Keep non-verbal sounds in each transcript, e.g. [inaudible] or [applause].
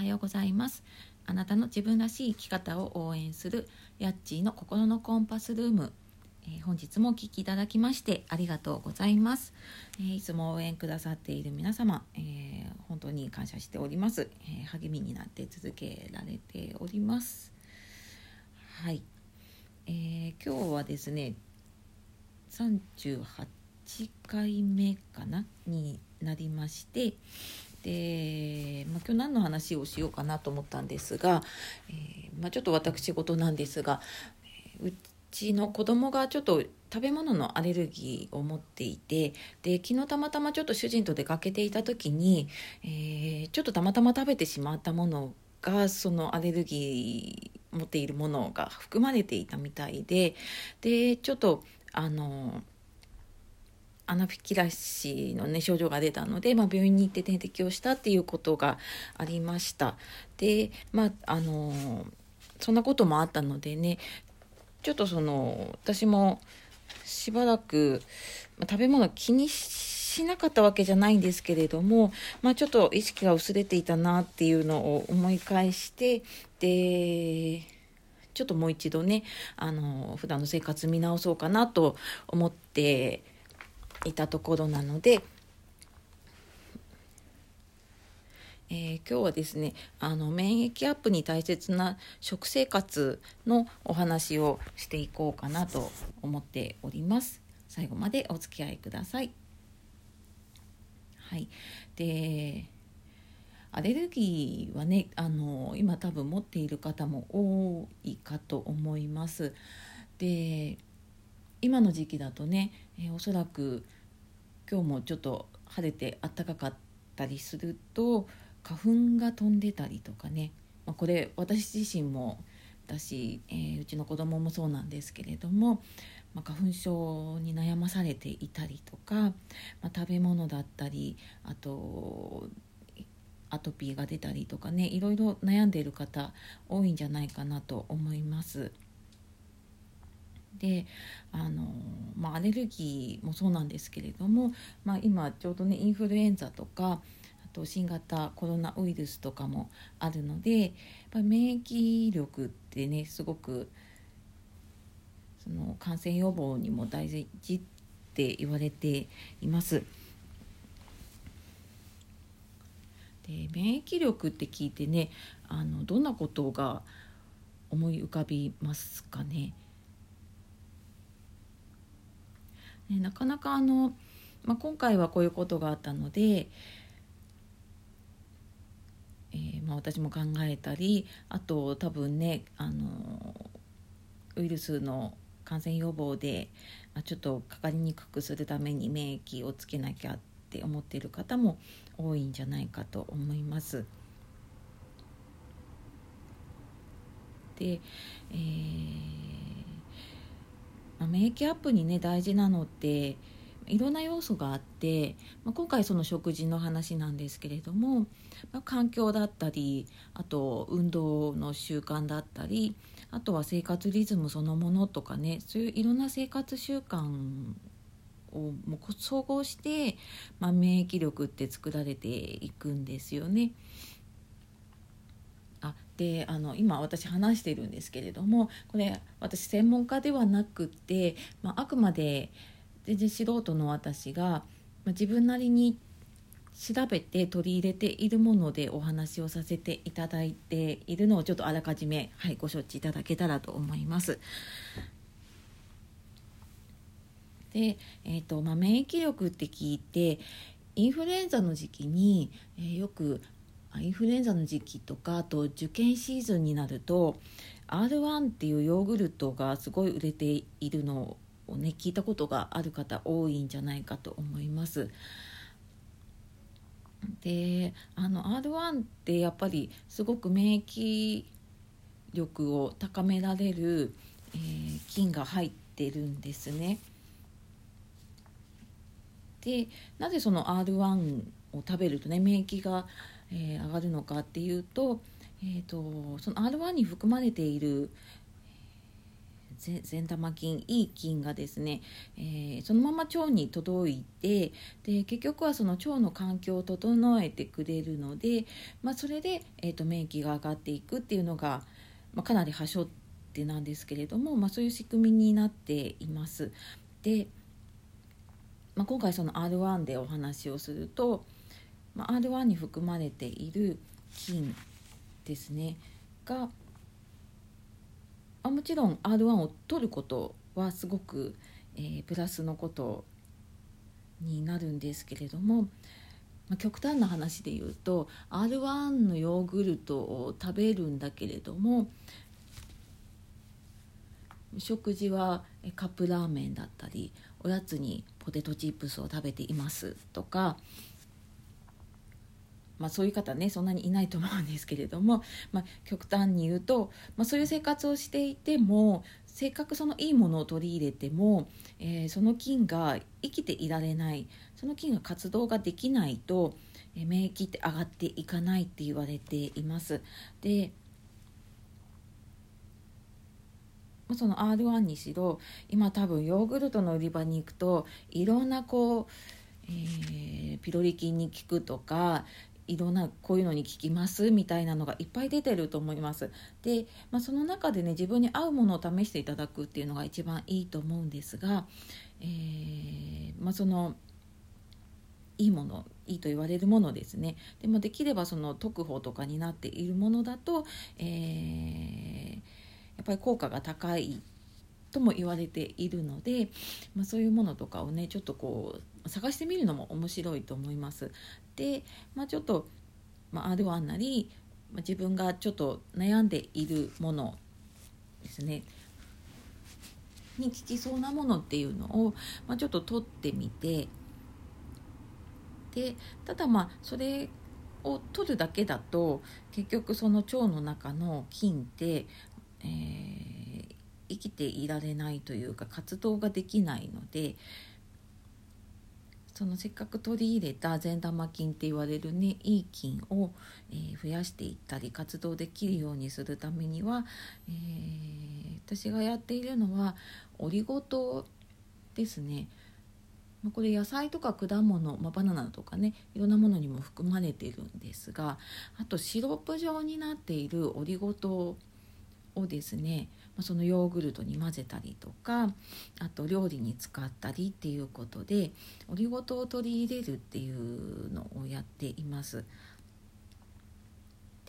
はようございます。あなたの自分らしい生き方を応援するヤッチーの心のコンパスルーム、えー、本日もお聴きいただきましてありがとうございます、えー、いつも応援くださっている皆様、えー、本当に感謝しております、え励みになって続けられております。はい、え今日はですね38回目かな？になりましてで、まあ、今日何の話をしようかなと思ったんですが、えー、まあ、ちょっと私事なんですがうちの子供がちょっと食べ物のアレルギーを持っていてで昨日たまたまちょっと主人と出かけていた時に、えー、ちょっとたまたま食べてしまったものがそのアレルギー持っているものが含まれていたみたいででちょっとあのアナフィキラシーの、ね、症状が出たので、まあ、病院に行って点滴をしたっていうことがありました。でまああのそんなこともあったのでねちょっとその私もしばらく、ま、食べ物気にしなかったわけじゃないんですけれども、まあ、ちょっと意識が薄れていたなっていうのを思い返してでちょっともう一度ねあの普段の生活見直そうかなと思っていたところなので、えー、今日はですねあの免疫アップに大切な食生活のお話をしていこうかなと思っております。最後までお付き合いください。はい。でアレルギーはねあの今多分持っている方も多いかと思います。で今の時期だとね、えー、おそらく今日もちょっと晴れて暖かかったりすると花粉が飛んでたりとかね、まあ、これ私自身もだし、えー、うちの子供もそうなんですけれども、まあ、花粉症に悩まされていたりとか、まあ、食べ物だったりあとアトピーが出たりとかねいろいろ悩んでいる方多いんじゃないかなと思います。であの、まあ、アレルギーもそうなんですけれども、まあ、今ちょうどねインフルエンザとかあと新型コロナウイルスとかもあるのでやっぱ免疫力ってねすごくその感染予防にも大事って言われています。で免疫力って聞いてねあのどんなことが思い浮かびますかね？ね、なかなかあの、まあ、今回はこういうことがあったので、えー、まあ、私も考えたりあと多分ねあのウイルスの感染予防で、ちょっとかかりにくくするために免疫をつけなきゃって思っている方も多いんじゃないかと思います。で、えーまあ、免疫アップにね大事なのっていろんな要素があって、まあ、今回その食事の話なんですけれども、まあ、環境だったりあと運動の習慣だったりあとは生活リズムそのものとかねそういういろんな生活習慣をも総合して、まあ、免疫力って作られていくんですよね。であの今私話してるんですけれどもこれ私専門家ではなくて、まあ、あくまで全然素人の私が、まあ、自分なりに調べて取り入れているものでお話をさせていただいているのをちょっとあらかじめ、はい、ご承知いただけたらと思います。で、えーとまあ、免疫力って聞いてインフルエンザの時期に、えー、よくインフルエンザの時期とかあと受験シーズンになると R1 っていうヨーグルトがすごい売れているのをね聞いたことがある方多いんじゃないかと思います。であの R1 ってやっぱりすごく免疫力を高められる、えー、菌が入ってるんですね。でなぜその R1 を食べるとね免疫がえー、上がるのかっていうと,、えーと、その R1 に含まれている善玉菌いい菌がですね、えー、そのまま腸に届いてで結局はその腸の環境を整えてくれるので、まあ、それで、えーと、免疫が上がっていくっていうのが、まあ、かなり端折ってなんですけれども、まあ、そういう仕組みになっています。で、まあ、今回その R1 でお話をすると、まあ、R1 に含まれている菌ですねがあもちろん R1 を取ることはすごく、えー、プラスのことになるんですけれども、まあ、極端な話で言うと R1 のヨーグルトを食べるんだけれども食事はカップラーメンだったりおやつにポテトチップスを食べていますとかまあ、そういう方ねそんなにいないと思うんですけれども、[laughs] まあ、極端に言うと、まあ、そういう生活をしていてもせっかくそのいいものを取り入れても、えー、その菌が生きていられないその菌が活動ができないと、えー、免疫って上がっていかないって言われています。でその R1 にしろ今多分ヨーグルトの売り場に行くといろんなこう、えー、ピロリ菌に効くとかいろんなこういうのに効きますみたいなのがいっぱい出てると思います。で、まあ、その中でね自分に合うものを試していただくっていうのが一番いいと思うんですが、えー、まあ、そのいいものいいと言われるものですねでもできればその特報とかになっているものだと、えー、やっぱり効果が高いとも言われているので、まあ、そういうものとかをねちょっとこう探してみるのも面白いと思います。で、まあ、ちょっと、まあ、R1 なり、まあ、自分がちょっと悩んでいるものですねに効きそうなものっていうのを、まあ、ちょっと取ってみてでただまあそれを取るだけだと結局その腸の中の菌って、えー、生きていられないというか活動ができないのでそのせっかく取り入れた善玉菌って言われるねいい菌を、えー、増やしていったり活動できるようにするためには、えー、私がやっているのはオリゴ糖ですね。これ野菜とか果物、まあ、バナナとかねいろんなものにも含まれているんですがあとシロップ状になっているオリゴ糖をですねそのヨーグルトに混ぜたりとかあと料理に使ったりっていうことでオリゴ糖を取り入れるっていうのをやっています。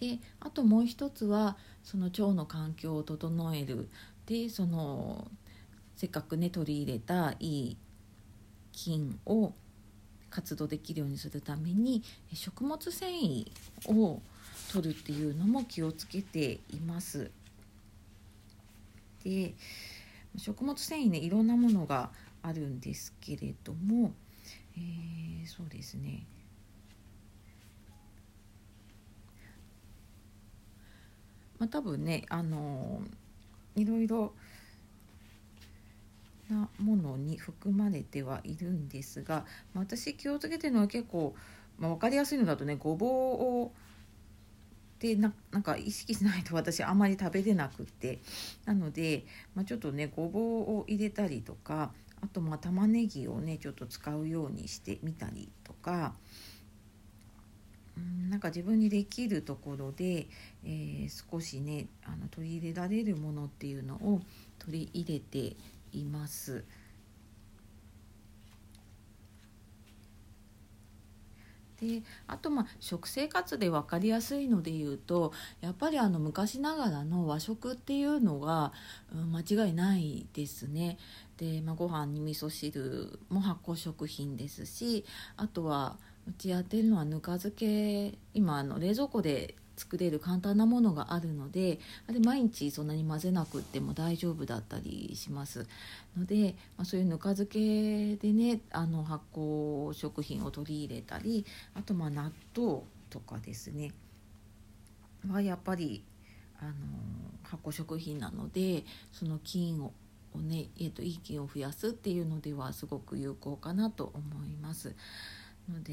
であともう一つはその腸の環境を整えるでそのせっかくね取り入れたいい菌を活動できるようにするために食物繊維を取るっていうのも気をつけています。で食物繊維ねいろんなものがあるんですけれども、えー、そうですね。まあ多分ねあのいろいろなものに含まれてはいるんですが、まあ、私気をつけてるのは結構、まあ、分かりやすいのだとねごぼうをでなんか意識しないと [laughs] 私あまり食べれなくってなので、まあ、ちょっとねごぼうを入れたりとかあとまあ玉ねぎをねちょっと使うようにしてみたりとか。うんなんか自分にできるところで、えー、少しねあの取り入れられるものっていうのを取り入れています。であとまあ食生活で分かりやすいので言うとやっぱりあの昔ながらの和食っていうのが、うん、間違いないですね。で、まあ、ご飯に味噌汁も発酵食品ですしあとはうちやってるのはぬか漬け今あの冷蔵庫で作れる簡単なものがあるのであれ毎日そんなに混ぜなくっても大丈夫だったりしますので、まあ、そういうぬか漬けでねあの発酵食品を取り入れたりあとまあ納豆とかですねはやっぱりあの発酵食品なのでその菌ををね、えーと、いい菌を増やすっていうのではすごく有効かなと思います。ので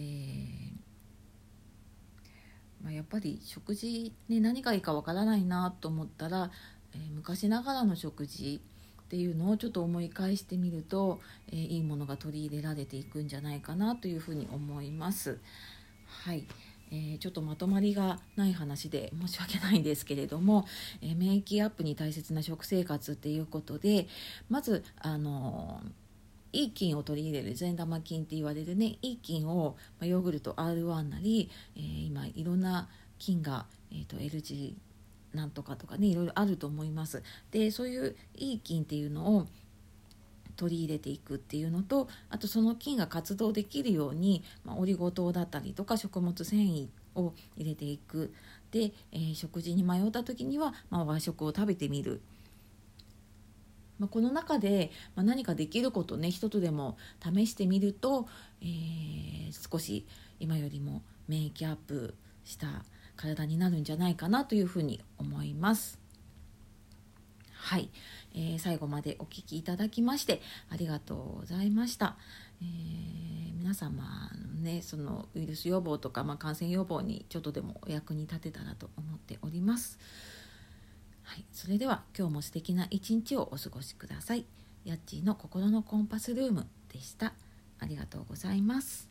まあ、やっぱり食事、ね、何がいいかわからないなと思ったら、えー、昔ながらの食事っていうのをちょっと思い返してみると、えー、いいものが取り入れられていくんじゃないかなというふうに思います。はい、えー、ちょっとまとまりがない話で申し訳ないんですけれども、えー、免疫アップに大切な食生活っていうことでまずあのいい菌を取り入れる善玉菌って言われるねいい菌を、まあ、ヨーグルト R1 なり、えー、今いろんな菌が、えーと、LG なんとかとかねいろいろあると思います。でそういういい菌っていうのを取り入れていくっていうのとあとその菌が活動できるように、まあ、オリゴ糖だったりとか食物繊維を入れていくで、えー、食事に迷った時には、まあ、和食を食べてみる。まあ、この中で、ま何かできることね一つでも試してみると、えー、少し今よりも免疫アップした体になるんじゃないかなというふうに思います。はい、えー、最後までお聴きいただきましてありがとうございました。えー、皆様のねそのウイルス予防とか、まあ、感染予防にちょっとでもお役に立てたらと思っております。はい、それでは今日も素敵な一日をお過ごしください。やっちーの心のコンパスルームでした。ありがとうございます。